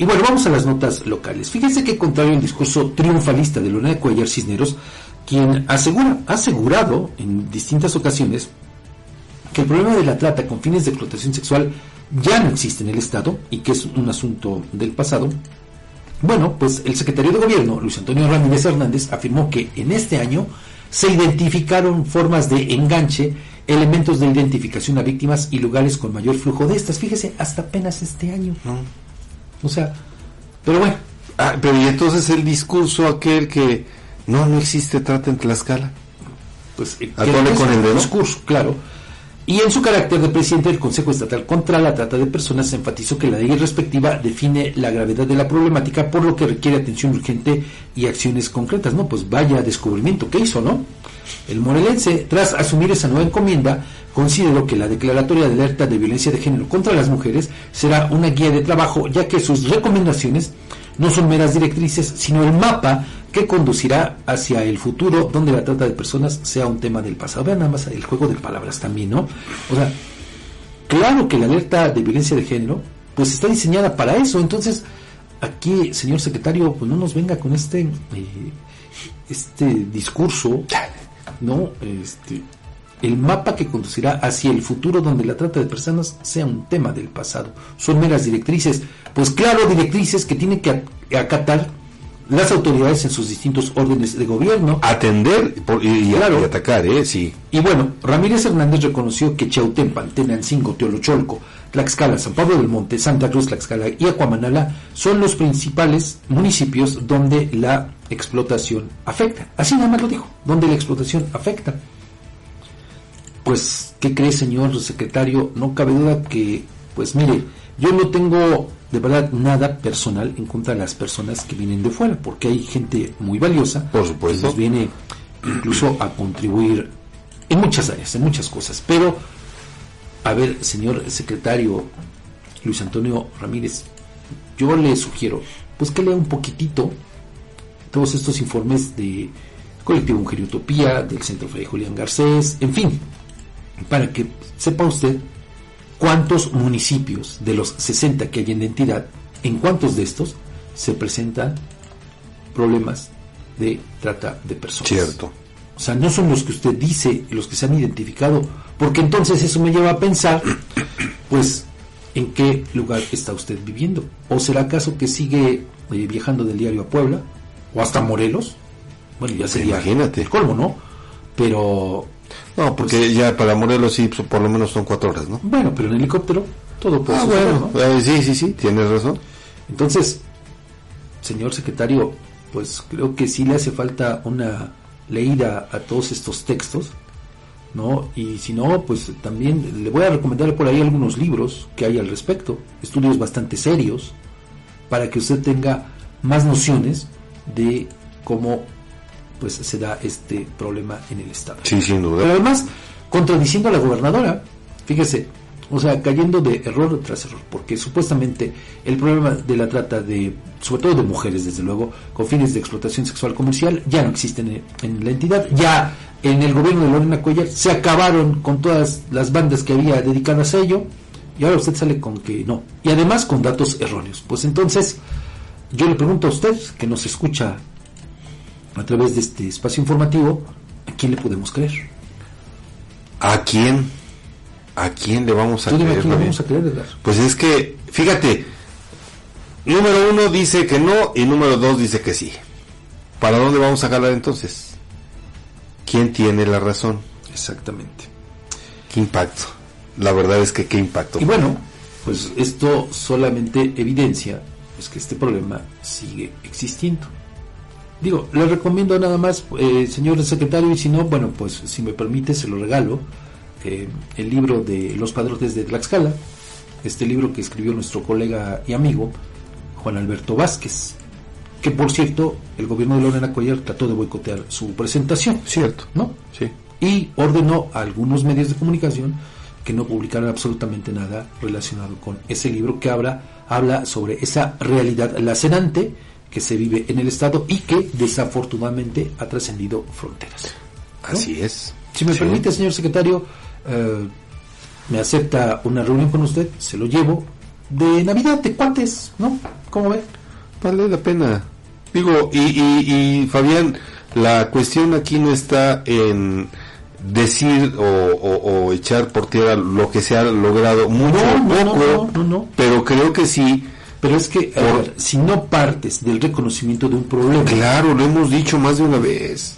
Y bueno, vamos a las notas locales. Fíjense que contrario al discurso triunfalista de Lorena Cuellar Cisneros, quien asegura, ha asegurado en distintas ocasiones que el problema de la trata con fines de explotación sexual ya no existe en el Estado y que es un asunto del pasado. Bueno, pues el secretario de Gobierno, Luis Antonio Ramírez Hernández, afirmó que en este año se identificaron formas de enganche, elementos de identificación a víctimas y lugares con mayor flujo de estas. Fíjese, hasta apenas este año. O sea, pero bueno. Ah, pero y entonces el discurso aquel que no, no existe trata en Tlaxcala. Pues, Atole con el dedo. discurso, claro. Y en su carácter de presidente del Consejo Estatal contra la Trata de Personas, enfatizó que la ley respectiva define la gravedad de la problemática, por lo que requiere atención urgente y acciones concretas. No, pues vaya descubrimiento que hizo, ¿no? El morelense, tras asumir esa nueva encomienda, consideró que la declaratoria de alerta de violencia de género contra las mujeres será una guía de trabajo, ya que sus recomendaciones no son meras directrices, sino el mapa que conducirá hacia el futuro donde la trata de personas sea un tema del pasado. Vean nada más el juego de palabras también, ¿no? O sea, claro que la alerta de violencia de género pues está diseñada para eso. Entonces, aquí, señor secretario, pues no nos venga con este eh, este discurso, ¿no? Este el mapa que conducirá hacia el futuro donde la trata de personas sea un tema del pasado. Son meras directrices, pues claro, directrices que tienen que acatar las autoridades en sus distintos órdenes de gobierno. Atender por- y, y- Claro. y atacar, ¿eh? Sí. Y bueno, Ramírez Hernández reconoció que Chautempan, Tenancingo, Teolocholco, Tlaxcala, San Pablo del Monte, Santa Cruz, Tlaxcala y Acuamanala son los principales municipios donde la explotación afecta. Así nada más lo dijo, donde la explotación afecta. Pues, ¿qué cree, señor secretario? No cabe duda que, pues mire, yo no tengo de verdad nada personal en contra de las personas que vienen de fuera, porque hay gente muy valiosa. Por supuesto. que nos viene incluso a contribuir en muchas áreas, en muchas cosas. Pero, a ver, señor secretario Luis Antonio Ramírez, yo le sugiero, pues que lea un poquitito todos estos informes de Colectivo Mujer y Utopía, del Centro Fray Julián Garcés, en fin, para que sepa usted cuántos municipios de los 60 que hay en la entidad, en cuántos de estos se presentan problemas de trata de personas. Cierto. O sea, no son los que usted dice, los que se han identificado, porque entonces eso me lleva a pensar, pues, ¿en qué lugar está usted viviendo? ¿O será acaso que sigue eh, viajando del diario a Puebla? ¿O hasta Morelos? Bueno, ya sería Imagínate. el colmo, ¿no? Pero, No, porque ya para Morelos sí, pues, por lo menos son cuatro horas, ¿no? bueno, pero en helicóptero todo puede Ah, suceder, bueno. ¿no? Eh, sí, sí, sí, tienes razón. Entonces, señor secretario, pues creo que sí le hace falta una leída a todos estos textos, ¿no? Y si no, pues también le voy a recomendar por ahí algunos libros que hay al respecto, estudios bastante serios, para que usted tenga más nociones de cómo pues se da este problema en el Estado. Sí, sin Pero duda. además, contradiciendo a la gobernadora, fíjese, o sea, cayendo de error tras error, porque supuestamente el problema de la trata de, sobre todo de mujeres, desde luego, con fines de explotación sexual comercial, ya no existen en, en la entidad. Ya en el gobierno de Lorena Cuellar se acabaron con todas las bandas que había dedicadas a ello, y ahora usted sale con que no. Y además con datos erróneos. Pues entonces, yo le pregunto a usted, que nos escucha a través de este espacio informativo, ¿a quién le podemos creer? ¿A quién? ¿A quién le vamos a creer? quién le vamos a creer. Pues es que, fíjate, número uno dice que no y número dos dice que sí. ¿Para dónde vamos a jalar entonces? ¿Quién tiene la razón? Exactamente. ¿Qué impacto? La verdad es que qué impacto. Y bueno, pues esto solamente evidencia pues, que este problema sigue existiendo. Digo, le recomiendo nada más, eh, señor secretario, y si no, bueno, pues si me permite, se lo regalo, eh, el libro de Los Padrotes de Tlaxcala, este libro que escribió nuestro colega y amigo Juan Alberto Vázquez, que por cierto, el gobierno de Lorena Cuellar trató de boicotear su presentación, Cierto. ¿no? Sí. y ordenó a algunos medios de comunicación que no publicaran absolutamente nada relacionado con ese libro que habla, habla sobre esa realidad lacerante que se vive en el Estado y que desafortunadamente ha trascendido fronteras. ¿no? Así es. Si me Sí. permite, señor secretario, eh, me acepta una reunión con usted, se lo llevo de Navidad, de cuates, ¿no? ¿Cómo ve? Vale la pena. Digo, y, y, y Fabián, la cuestión aquí no está en decir o, o- o echar por tierra lo que se ha logrado mucho No, no, poco, no, no, no. pero creo que sí, Pero es que, Por- si no partes del reconocimiento de un problema, claro, lo hemos dicho más de una vez.